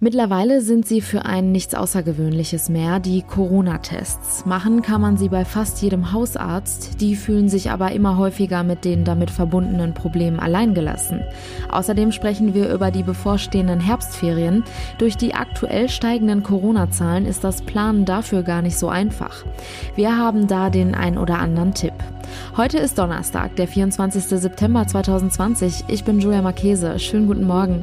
Mittlerweile sind sie für ein nichts Außergewöhnliches mehr, die Corona-Tests. Machen kann man sie bei fast jedem Hausarzt, die fühlen sich aber immer häufiger mit den damit verbundenen Problemen alleingelassen. Außerdem sprechen wir über die bevorstehenden Herbstferien. Durch die aktuell steigenden Corona-Zahlen ist das Planen dafür gar nicht so einfach. Wir haben da den ein oder anderen Tipp. Heute ist Donnerstag, der 24. September 2020. Ich bin Julia Marchese. Schönen guten Morgen.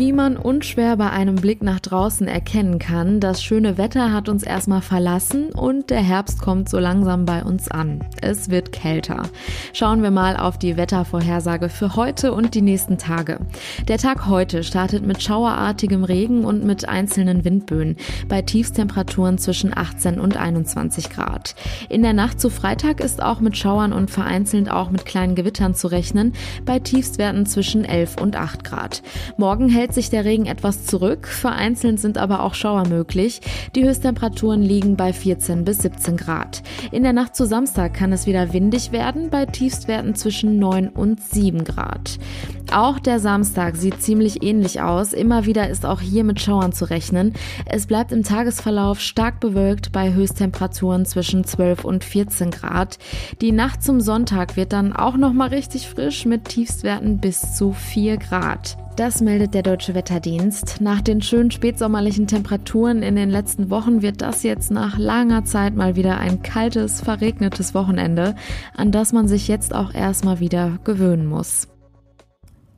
Wie man unschwer bei einem Blick nach draußen erkennen kann, das schöne Wetter hat uns erstmal verlassen und der Herbst kommt so langsam bei uns an. Es wird kälter. Schauen wir mal auf die Wettervorhersage für heute und die nächsten Tage. Der Tag heute startet mit schauerartigem Regen und mit einzelnen Windböen bei Tiefstemperaturen zwischen 18 und 21 Grad. In der Nacht zu Freitag ist auch mit Schauern und vereinzelt auch mit kleinen Gewittern zu rechnen, bei Tiefstwerten zwischen 11 und 8 Grad. Morgen hält hält sich der Regen etwas zurück, vereinzelt sind aber auch Schauer möglich. Die Höchsttemperaturen liegen bei 14 bis 17 Grad. In der Nacht zu Samstag kann es wieder windig werden, bei Tiefstwerten zwischen 9 und 7 Grad. Auch der Samstag sieht ziemlich ähnlich aus. Immer wieder ist auch hier mit Schauern zu rechnen. Es bleibt im Tagesverlauf stark bewölkt bei Höchsttemperaturen zwischen 12 und 14 Grad. Die Nacht zum Sonntag wird dann auch noch mal richtig frisch mit Tiefstwerten bis zu 4 Grad. Das meldet der Deutsche Wetterdienst. Nach den schönen spätsommerlichen Temperaturen in den letzten Wochen wird das jetzt nach langer Zeit mal wieder ein kaltes, verregnetes Wochenende, an das man sich jetzt auch erstmal wieder gewöhnen muss.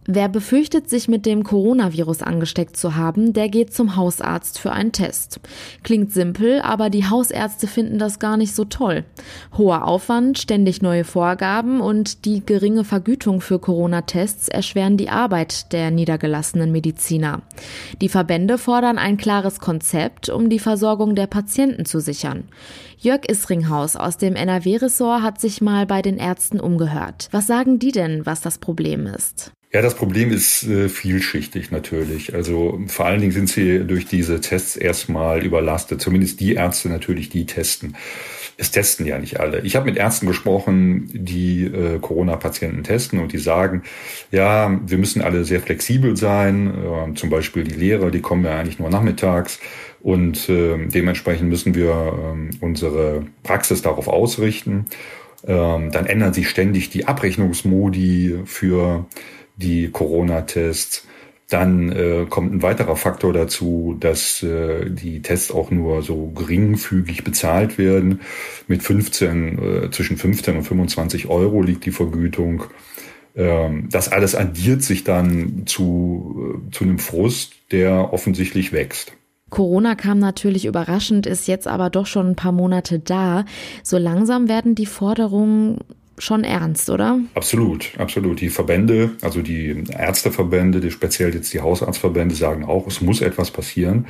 Wer befürchtet, sich mit dem Coronavirus angesteckt zu haben, der geht zum Hausarzt für einen Test. Klingt simpel, aber die Hausärzte finden das gar nicht so toll. Hoher Aufwand, ständig neue Vorgaben und die geringe Vergütung für Corona-Tests erschweren die Arbeit der niedergelassenen Mediziner. Die Verbände fordern ein klares Konzept, um die Versorgung der Patienten zu sichern. Jörg Isringhaus aus dem NRW-Ressort hat sich mal bei den Ärzten umgehört. Was sagen die denn, was das Problem ist? Ja, das Problem ist äh, vielschichtig natürlich. Also vor allen Dingen sind sie durch diese Tests erstmal überlastet. Zumindest die Ärzte natürlich, die testen. Es testen ja nicht alle. Ich habe mit Ärzten gesprochen, die äh, Corona-Patienten testen und die sagen, ja, wir müssen alle sehr flexibel sein. Äh, zum Beispiel die Lehrer, die kommen ja eigentlich nur nachmittags. Und äh, dementsprechend müssen wir äh, unsere Praxis darauf ausrichten. Ähm, dann ändern sich ständig die Abrechnungsmodi für die Corona-Tests. Dann äh, kommt ein weiterer Faktor dazu, dass äh, die Tests auch nur so geringfügig bezahlt werden. Mit 15, äh, zwischen 15 und 25 Euro liegt die Vergütung. Ähm, das alles addiert sich dann zu, äh, zu einem Frust, der offensichtlich wächst. Corona kam natürlich überraschend, ist jetzt aber doch schon ein paar Monate da. So langsam werden die Forderungen schon ernst, oder? Absolut, absolut. Die Verbände, also die Ärzteverbände, die speziell jetzt die Hausarztverbände sagen auch, es muss etwas passieren,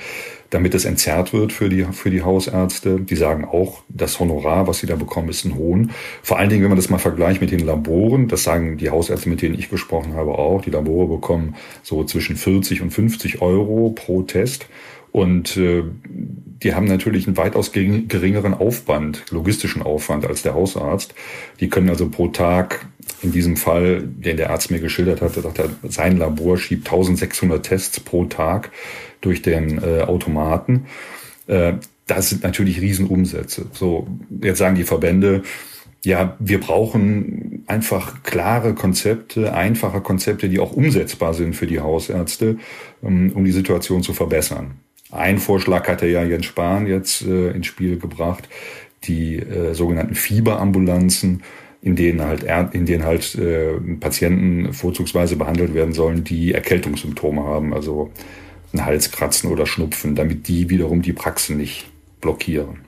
damit es entzerrt wird für die, für die Hausärzte. Die sagen auch, das Honorar, was sie da bekommen, ist ein Hohn. Vor allen Dingen, wenn man das mal vergleicht mit den Laboren, das sagen die Hausärzte, mit denen ich gesprochen habe, auch. Die Labore bekommen so zwischen 40 und 50 Euro pro Test. Und äh, die haben natürlich einen weitaus geringeren Aufwand, logistischen Aufwand als der Hausarzt. Die können also pro Tag, in diesem Fall, den der Arzt mir geschildert hatte, sagt er, sein Labor schiebt 1600 Tests pro Tag durch den äh, Automaten. Äh, das sind natürlich Riesenumsätze. So, jetzt sagen die Verbände, ja, wir brauchen einfach klare Konzepte, einfache Konzepte, die auch umsetzbar sind für die Hausärzte, um, um die Situation zu verbessern. Ein Vorschlag hatte ja Jens Spahn jetzt äh, ins Spiel gebracht, die äh, sogenannten Fieberambulanzen, in denen halt, in denen halt äh, Patienten vorzugsweise behandelt werden sollen, die Erkältungssymptome haben, also ein Halskratzen oder Schnupfen, damit die wiederum die Praxen nicht blockieren.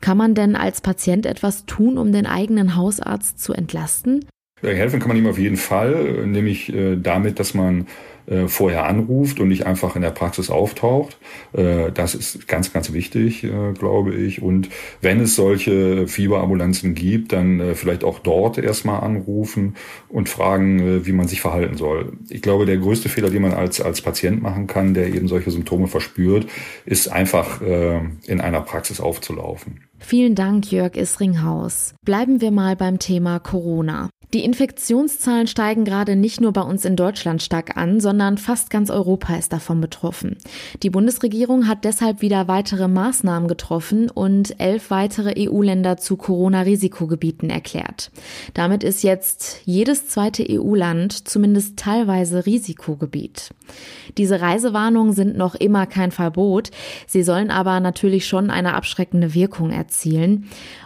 Kann man denn als Patient etwas tun, um den eigenen Hausarzt zu entlasten? Helfen kann man ihm auf jeden Fall, nämlich äh, damit, dass man äh, vorher anruft und nicht einfach in der Praxis auftaucht. Äh, das ist ganz, ganz wichtig, äh, glaube ich. Und wenn es solche Fieberambulanzen gibt, dann äh, vielleicht auch dort erstmal anrufen und fragen, äh, wie man sich verhalten soll. Ich glaube, der größte Fehler, den man als, als Patient machen kann, der eben solche Symptome verspürt, ist einfach äh, in einer Praxis aufzulaufen. Vielen Dank, Jörg Isringhaus. Bleiben wir mal beim Thema Corona. Die Infektionszahlen steigen gerade nicht nur bei uns in Deutschland stark an, sondern fast ganz Europa ist davon betroffen. Die Bundesregierung hat deshalb wieder weitere Maßnahmen getroffen und elf weitere EU-Länder zu Corona-Risikogebieten erklärt. Damit ist jetzt jedes zweite EU-Land zumindest teilweise Risikogebiet. Diese Reisewarnungen sind noch immer kein Verbot. Sie sollen aber natürlich schon eine abschreckende Wirkung erzielen.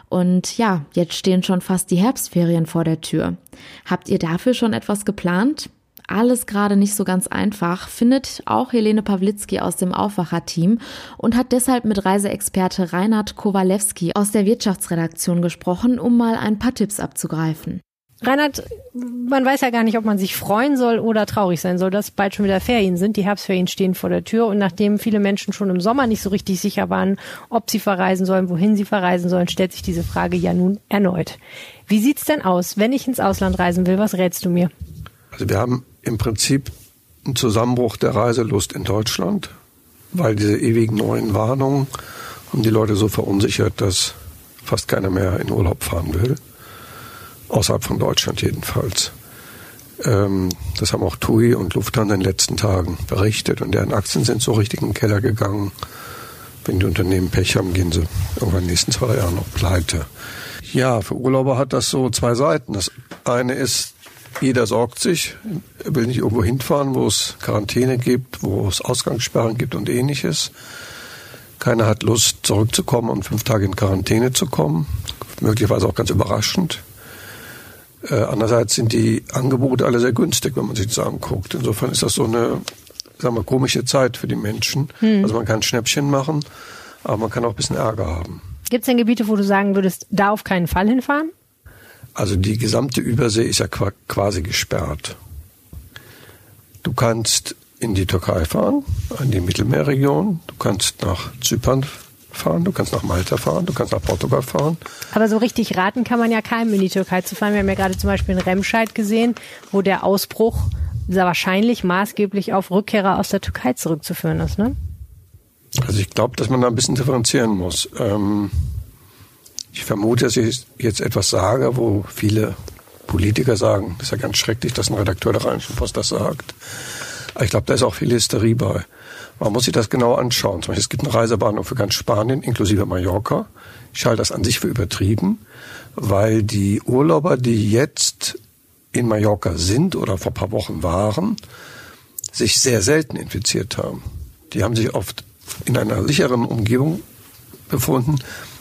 Und ja, jetzt stehen schon fast die Herbstferien vor der Tür. Habt ihr dafür schon etwas geplant? Alles gerade nicht so ganz einfach, findet auch Helene Pawlitzki aus dem Aufwacher-Team und hat deshalb mit Reiseexperte Reinhard Kowalewski aus der Wirtschaftsredaktion gesprochen, um mal ein paar Tipps abzugreifen. Reinhard, man weiß ja gar nicht, ob man sich freuen soll oder traurig sein soll, dass bald schon wieder Ferien sind. Die Herbstferien stehen vor der Tür und nachdem viele Menschen schon im Sommer nicht so richtig sicher waren, ob sie verreisen sollen, wohin sie verreisen sollen, stellt sich diese Frage ja nun erneut. Wie sieht's denn aus, wenn ich ins Ausland reisen will? Was rätst du mir? Also wir haben im Prinzip einen Zusammenbruch der Reiselust in Deutschland, weil diese ewigen neuen Warnungen haben die Leute so verunsichert, dass fast keiner mehr in Urlaub fahren will außerhalb von Deutschland jedenfalls. Ähm, das haben auch TUI und Lufthansa in den letzten Tagen berichtet und deren Aktien sind so richtig in den Keller gegangen. Wenn die Unternehmen Pech haben, gehen sie irgendwann in den nächsten zwei Jahren noch pleite. Ja, für Urlauber hat das so zwei Seiten. Das eine ist, jeder sorgt sich, will nicht irgendwo hinfahren, wo es Quarantäne gibt, wo es Ausgangssperren gibt und ähnliches. Keiner hat Lust, zurückzukommen und fünf Tage in Quarantäne zu kommen. Möglicherweise auch ganz überraschend. Äh, andererseits sind die Angebote alle sehr günstig, wenn man sich das anguckt. Insofern ist das so eine, sagen wir, komische Zeit für die Menschen. Hm. Also man kann Schnäppchen machen, aber man kann auch ein bisschen Ärger haben. Gibt es denn Gebiete, wo du sagen würdest, da auf keinen Fall hinfahren? Also die gesamte Übersee ist ja quasi gesperrt. Du kannst in die Türkei fahren, in die Mittelmeerregion. Du kannst nach Zypern fahren, du kannst nach Malta fahren, du kannst nach Portugal fahren. Aber so richtig raten kann man ja keinem in die Türkei zu fahren. Wir haben ja gerade zum Beispiel in Remscheid gesehen, wo der Ausbruch sehr wahrscheinlich maßgeblich auf Rückkehrer aus der Türkei zurückzuführen ist, ne? Also ich glaube, dass man da ein bisschen differenzieren muss. Ähm, ich vermute, dass ich jetzt etwas sage, wo viele Politiker sagen, das ist ja ganz schrecklich, dass ein Redakteur der Rheinischen Post das sagt. Aber ich glaube, da ist auch viel Hysterie bei. Man muss sich das genau anschauen. Zum Beispiel, es gibt eine Reisebahnung für ganz Spanien, inklusive Mallorca. Ich halte das an sich für übertrieben, weil die Urlauber, die jetzt in Mallorca sind oder vor ein paar Wochen waren, sich sehr selten infiziert haben. Die haben sich oft in einer sicheren Umgebung befunden,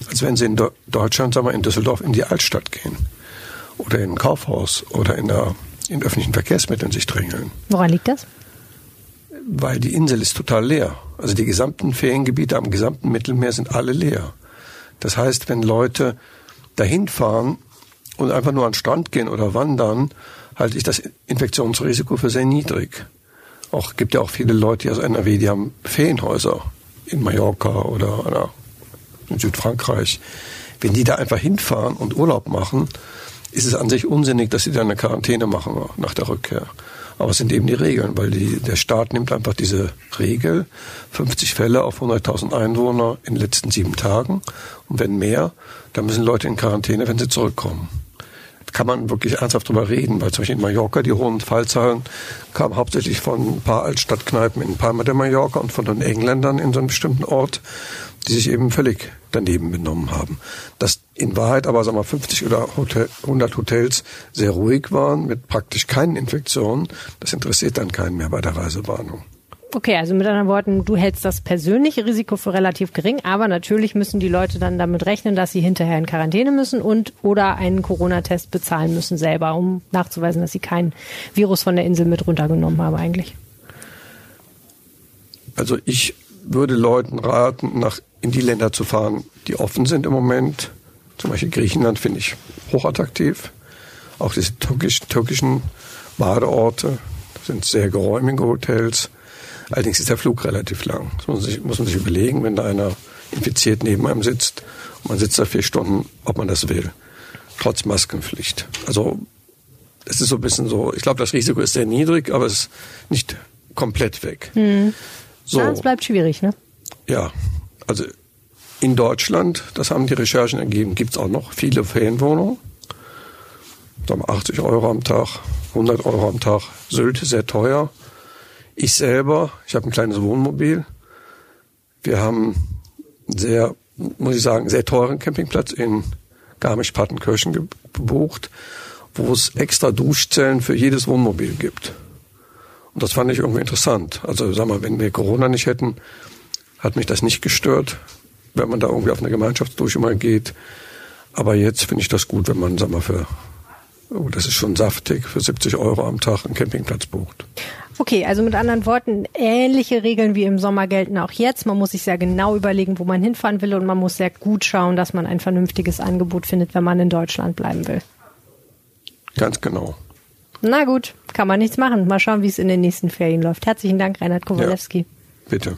als wenn sie in Deutschland, sagen wir, in Düsseldorf in die Altstadt gehen oder in ein Kaufhaus oder in, der, in öffentlichen Verkehrsmitteln sich drängeln. Woran liegt das? Weil die Insel ist total leer. Also die gesamten Feriengebiete am gesamten Mittelmeer sind alle leer. Das heißt, wenn Leute dahin fahren und einfach nur an den Strand gehen oder wandern, halte ich das Infektionsrisiko für sehr niedrig. Auch gibt ja auch viele Leute aus NRW, die haben Ferienhäuser in Mallorca oder in Südfrankreich. Wenn die da einfach hinfahren und Urlaub machen, ist es an sich unsinnig, dass sie da eine Quarantäne machen nach der Rückkehr. Aber es sind eben die Regeln, weil die, der Staat nimmt einfach diese Regel, 50 Fälle auf 100.000 Einwohner in den letzten sieben Tagen. Und wenn mehr, dann müssen Leute in Quarantäne, wenn sie zurückkommen. Kann man wirklich ernsthaft drüber reden, weil zum Beispiel in Mallorca die hohen Fallzahlen kamen hauptsächlich von ein paar Altstadtkneipen in Palma de Mallorca und von den Engländern in so einem bestimmten Ort, die sich eben völlig daneben benommen haben. Dass in Wahrheit aber sagen wir 50 oder 100 Hotels sehr ruhig waren mit praktisch keinen Infektionen, das interessiert dann keinen mehr bei der Reisewarnung. Okay, also mit anderen Worten, du hältst das persönliche Risiko für relativ gering, aber natürlich müssen die Leute dann damit rechnen, dass sie hinterher in Quarantäne müssen und oder einen Corona-Test bezahlen müssen selber, um nachzuweisen, dass sie kein Virus von der Insel mit runtergenommen haben eigentlich. Also ich würde Leuten raten, nach in die Länder zu fahren, die offen sind im Moment. Zum Beispiel Griechenland finde ich hochattraktiv. Auch diese türkisch, türkischen Badeorte, das sind sehr geräumige Hotels. Allerdings ist der Flug relativ lang. Das muss man sich, muss man sich überlegen, wenn da einer infiziert neben einem sitzt und man sitzt da vier Stunden, ob man das will. Trotz Maskenpflicht. Also es ist so ein bisschen so, ich glaube, das Risiko ist sehr niedrig, aber es ist nicht komplett weg. Hm. So. Ja, es bleibt schwierig, ne? Ja, also in Deutschland, das haben die Recherchen ergeben, gibt es auch noch viele Ferienwohnungen. 80 Euro am Tag, 100 Euro am Tag. Sylt sehr teuer. Ich selber, ich habe ein kleines Wohnmobil. Wir haben sehr, muss ich sagen, sehr teuren Campingplatz in Garmisch-Partenkirchen gebucht, wo es extra Duschzellen für jedes Wohnmobil gibt. Und das fand ich irgendwie interessant. Also sag mal, wenn wir Corona nicht hätten, hat mich das nicht gestört, wenn man da irgendwie auf eine Gemeinschaftsdusche mal geht. Aber jetzt finde ich das gut, wenn man, sag mal, für, oh, das ist schon saftig, für 70 Euro am Tag einen Campingplatz bucht. Okay, also mit anderen Worten, ähnliche Regeln wie im Sommer gelten auch jetzt. Man muss sich sehr genau überlegen, wo man hinfahren will und man muss sehr gut schauen, dass man ein vernünftiges Angebot findet, wenn man in Deutschland bleiben will. Ganz genau. Na gut, kann man nichts machen. Mal schauen, wie es in den nächsten Ferien läuft. Herzlichen Dank, Reinhard Kowalewski. Ja, bitte.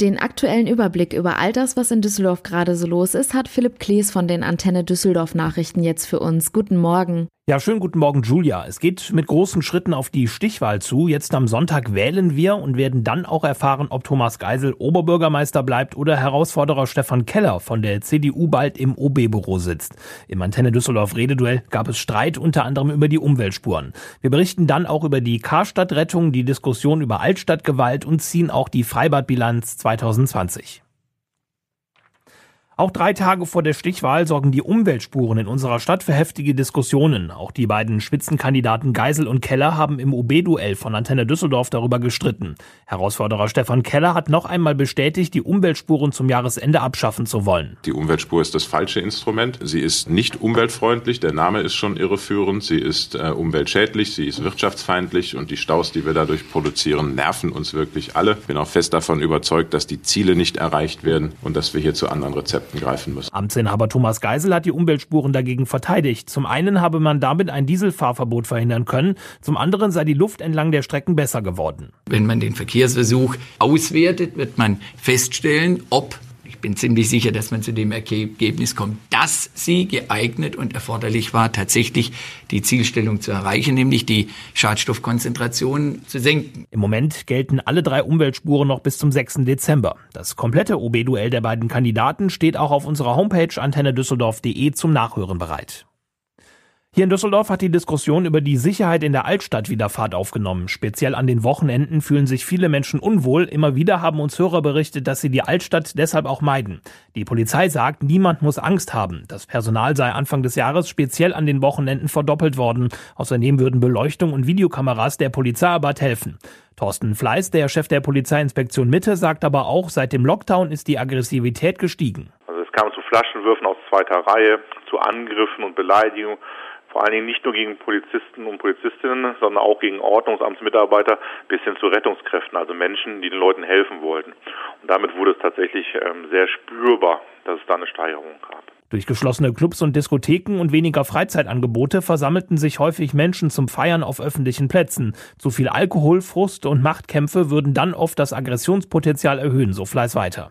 Den aktuellen Überblick über all das, was in Düsseldorf gerade so los ist, hat Philipp Klees von den Antenne Düsseldorf Nachrichten jetzt für uns. Guten Morgen. Ja, schönen guten Morgen, Julia. Es geht mit großen Schritten auf die Stichwahl zu. Jetzt am Sonntag wählen wir und werden dann auch erfahren, ob Thomas Geisel Oberbürgermeister bleibt oder Herausforderer Stefan Keller von der CDU bald im OB-Büro sitzt. Im Antenne Düsseldorf Rededuell gab es Streit unter anderem über die Umweltspuren. Wir berichten dann auch über die Karstadtrettung, die Diskussion über Altstadtgewalt und ziehen auch die Freibadbilanz 2020. Auch drei Tage vor der Stichwahl sorgen die Umweltspuren in unserer Stadt für heftige Diskussionen. Auch die beiden Spitzenkandidaten Geisel und Keller haben im OB-Duell von Antenne Düsseldorf darüber gestritten. Herausforderer Stefan Keller hat noch einmal bestätigt, die Umweltspuren zum Jahresende abschaffen zu wollen. Die Umweltspur ist das falsche Instrument. Sie ist nicht umweltfreundlich. Der Name ist schon irreführend. Sie ist äh, umweltschädlich. Sie ist wirtschaftsfeindlich. Und die Staus, die wir dadurch produzieren, nerven uns wirklich alle. Ich bin auch fest davon überzeugt, dass die Ziele nicht erreicht werden und dass wir hier zu anderen Rezepten greifen müssen. Amtsinhaber Thomas Geisel hat die Umweltspuren dagegen verteidigt. Zum einen habe man damit ein Dieselfahrverbot verhindern können, zum anderen sei die Luft entlang der Strecken besser geworden. Wenn man den Verkehrsversuch auswertet, wird man feststellen, ob bin ziemlich sicher, dass man zu dem Ergebnis kommt, dass sie geeignet und erforderlich war, tatsächlich die Zielstellung zu erreichen, nämlich die Schadstoffkonzentration zu senken. Im Moment gelten alle drei Umweltspuren noch bis zum 6. Dezember. Das komplette OB-Duell der beiden Kandidaten steht auch auf unserer Homepage antennedüsseldorf.de zum Nachhören bereit. Hier in Düsseldorf hat die Diskussion über die Sicherheit in der Altstadt wieder Fahrt aufgenommen. Speziell an den Wochenenden fühlen sich viele Menschen unwohl. Immer wieder haben uns Hörer berichtet, dass sie die Altstadt deshalb auch meiden. Die Polizei sagt, niemand muss Angst haben. Das Personal sei Anfang des Jahres speziell an den Wochenenden verdoppelt worden. Außerdem würden Beleuchtung und Videokameras der Polizeiarbeit helfen. Thorsten Fleiß, der Chef der Polizeiinspektion Mitte, sagt aber auch, seit dem Lockdown ist die Aggressivität gestiegen. Also es kam zu Flaschenwürfen aus zweiter Reihe, zu Angriffen und Beleidigungen vor allen Dingen nicht nur gegen Polizisten und Polizistinnen, sondern auch gegen Ordnungsamtsmitarbeiter bis hin zu Rettungskräften, also Menschen, die den Leuten helfen wollten. Und damit wurde es tatsächlich ähm, sehr spürbar, dass es da eine Steigerung gab. Durch geschlossene Clubs und Diskotheken und weniger Freizeitangebote versammelten sich häufig Menschen zum Feiern auf öffentlichen Plätzen. Zu viel Alkohol, Frust und Machtkämpfe würden dann oft das Aggressionspotenzial erhöhen, so Fleiß weiter.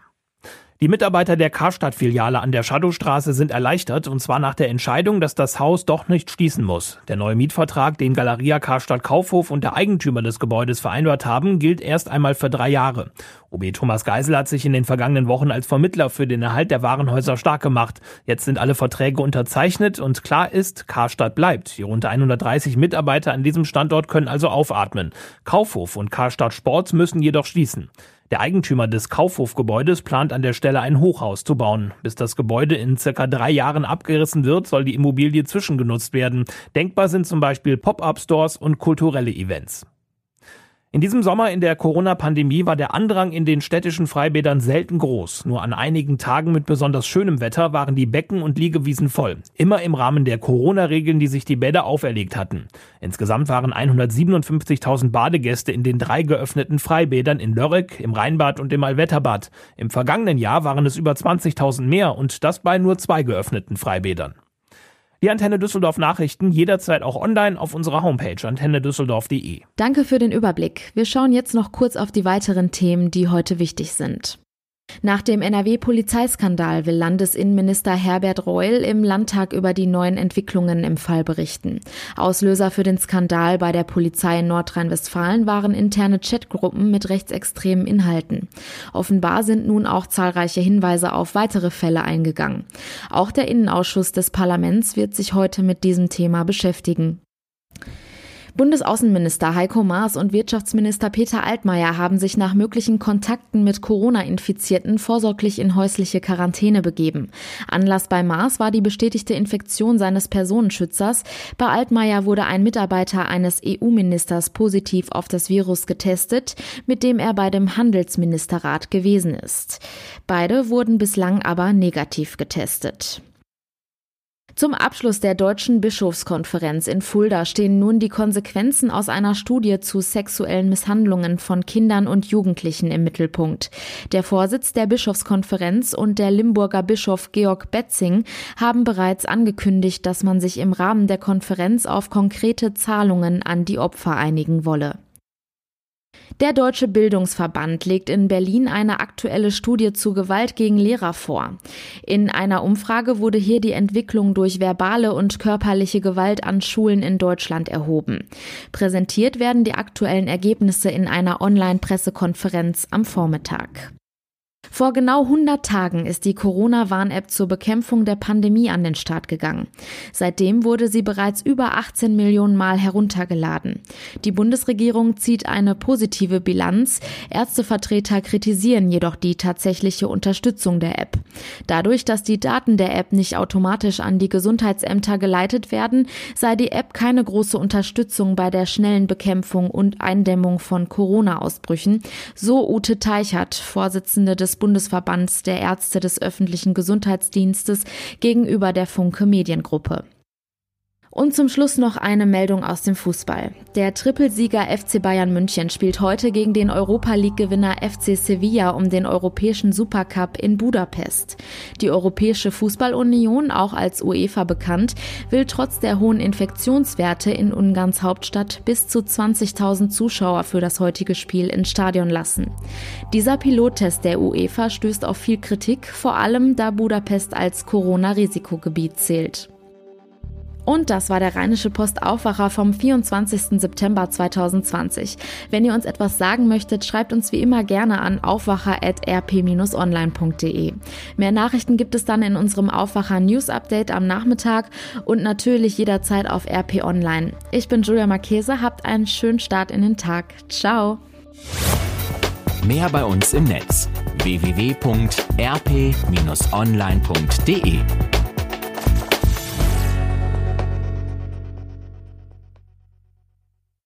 Die Mitarbeiter der Karstadt-Filiale an der Shadowstraße sind erleichtert, und zwar nach der Entscheidung, dass das Haus doch nicht schließen muss. Der neue Mietvertrag, den Galeria Karstadt Kaufhof und der Eigentümer des Gebäudes vereinbart haben, gilt erst einmal für drei Jahre. OB Thomas Geisel hat sich in den vergangenen Wochen als Vermittler für den Erhalt der Warenhäuser stark gemacht. Jetzt sind alle Verträge unterzeichnet und klar ist, Karstadt bleibt. Die rund 130 Mitarbeiter an diesem Standort können also aufatmen. Kaufhof und Karstadt Sports müssen jedoch schließen. Der Eigentümer des Kaufhofgebäudes plant an der Stelle ein Hochhaus zu bauen. Bis das Gebäude in circa drei Jahren abgerissen wird, soll die Immobilie zwischengenutzt werden. Denkbar sind zum Beispiel Pop-up-Stores und kulturelle Events. In diesem Sommer in der Corona-Pandemie war der Andrang in den städtischen Freibädern selten groß. Nur an einigen Tagen mit besonders schönem Wetter waren die Becken und Liegewiesen voll. Immer im Rahmen der Corona-Regeln, die sich die Bäder auferlegt hatten. Insgesamt waren 157.000 Badegäste in den drei geöffneten Freibädern in Lörrek, im Rheinbad und im Allwetterbad. Im vergangenen Jahr waren es über 20.000 mehr und das bei nur zwei geöffneten Freibädern. Die Antenne Düsseldorf Nachrichten jederzeit auch online auf unserer Homepage antennedüsseldorf.de. Danke für den Überblick. Wir schauen jetzt noch kurz auf die weiteren Themen, die heute wichtig sind. Nach dem NRW-Polizeiskandal will Landesinnenminister Herbert Reul im Landtag über die neuen Entwicklungen im Fall berichten. Auslöser für den Skandal bei der Polizei in Nordrhein-Westfalen waren interne Chatgruppen mit rechtsextremen Inhalten. Offenbar sind nun auch zahlreiche Hinweise auf weitere Fälle eingegangen. Auch der Innenausschuss des Parlaments wird sich heute mit diesem Thema beschäftigen. Bundesaußenminister Heiko Maas und Wirtschaftsminister Peter Altmaier haben sich nach möglichen Kontakten mit Corona-Infizierten vorsorglich in häusliche Quarantäne begeben. Anlass bei Maas war die bestätigte Infektion seines Personenschützers. Bei Altmaier wurde ein Mitarbeiter eines EU-Ministers positiv auf das Virus getestet, mit dem er bei dem Handelsministerrat gewesen ist. Beide wurden bislang aber negativ getestet. Zum Abschluss der Deutschen Bischofskonferenz in Fulda stehen nun die Konsequenzen aus einer Studie zu sexuellen Misshandlungen von Kindern und Jugendlichen im Mittelpunkt. Der Vorsitz der Bischofskonferenz und der Limburger Bischof Georg Betzing haben bereits angekündigt, dass man sich im Rahmen der Konferenz auf konkrete Zahlungen an die Opfer einigen wolle. Der Deutsche Bildungsverband legt in Berlin eine aktuelle Studie zu Gewalt gegen Lehrer vor. In einer Umfrage wurde hier die Entwicklung durch verbale und körperliche Gewalt an Schulen in Deutschland erhoben. Präsentiert werden die aktuellen Ergebnisse in einer Online-Pressekonferenz am Vormittag. Vor genau 100 Tagen ist die Corona-Warn-App zur Bekämpfung der Pandemie an den Start gegangen. Seitdem wurde sie bereits über 18 Millionen Mal heruntergeladen. Die Bundesregierung zieht eine positive Bilanz. Ärztevertreter kritisieren jedoch die tatsächliche Unterstützung der App. Dadurch, dass die Daten der App nicht automatisch an die Gesundheitsämter geleitet werden, sei die App keine große Unterstützung bei der schnellen Bekämpfung und Eindämmung von Corona-Ausbrüchen, so Ute Teichert, Vorsitzende des Bundesverbands der Ärzte des öffentlichen Gesundheitsdienstes gegenüber der Funke Mediengruppe. Und zum Schluss noch eine Meldung aus dem Fußball. Der Trippelsieger FC Bayern München spielt heute gegen den Europa League-Gewinner FC Sevilla um den europäischen Supercup in Budapest. Die Europäische Fußballunion, auch als UEFA bekannt, will trotz der hohen Infektionswerte in Ungarns Hauptstadt bis zu 20.000 Zuschauer für das heutige Spiel ins Stadion lassen. Dieser Pilottest der UEFA stößt auf viel Kritik, vor allem da Budapest als Corona-Risikogebiet zählt. Und das war der Rheinische Post Aufwacher vom 24. September 2020. Wenn ihr uns etwas sagen möchtet, schreibt uns wie immer gerne an aufwacher.rp-online.de. Mehr Nachrichten gibt es dann in unserem Aufwacher News Update am Nachmittag und natürlich jederzeit auf RP Online. Ich bin Julia Marchese, habt einen schönen Start in den Tag. Ciao. Mehr bei uns im Netz www.rp-online.de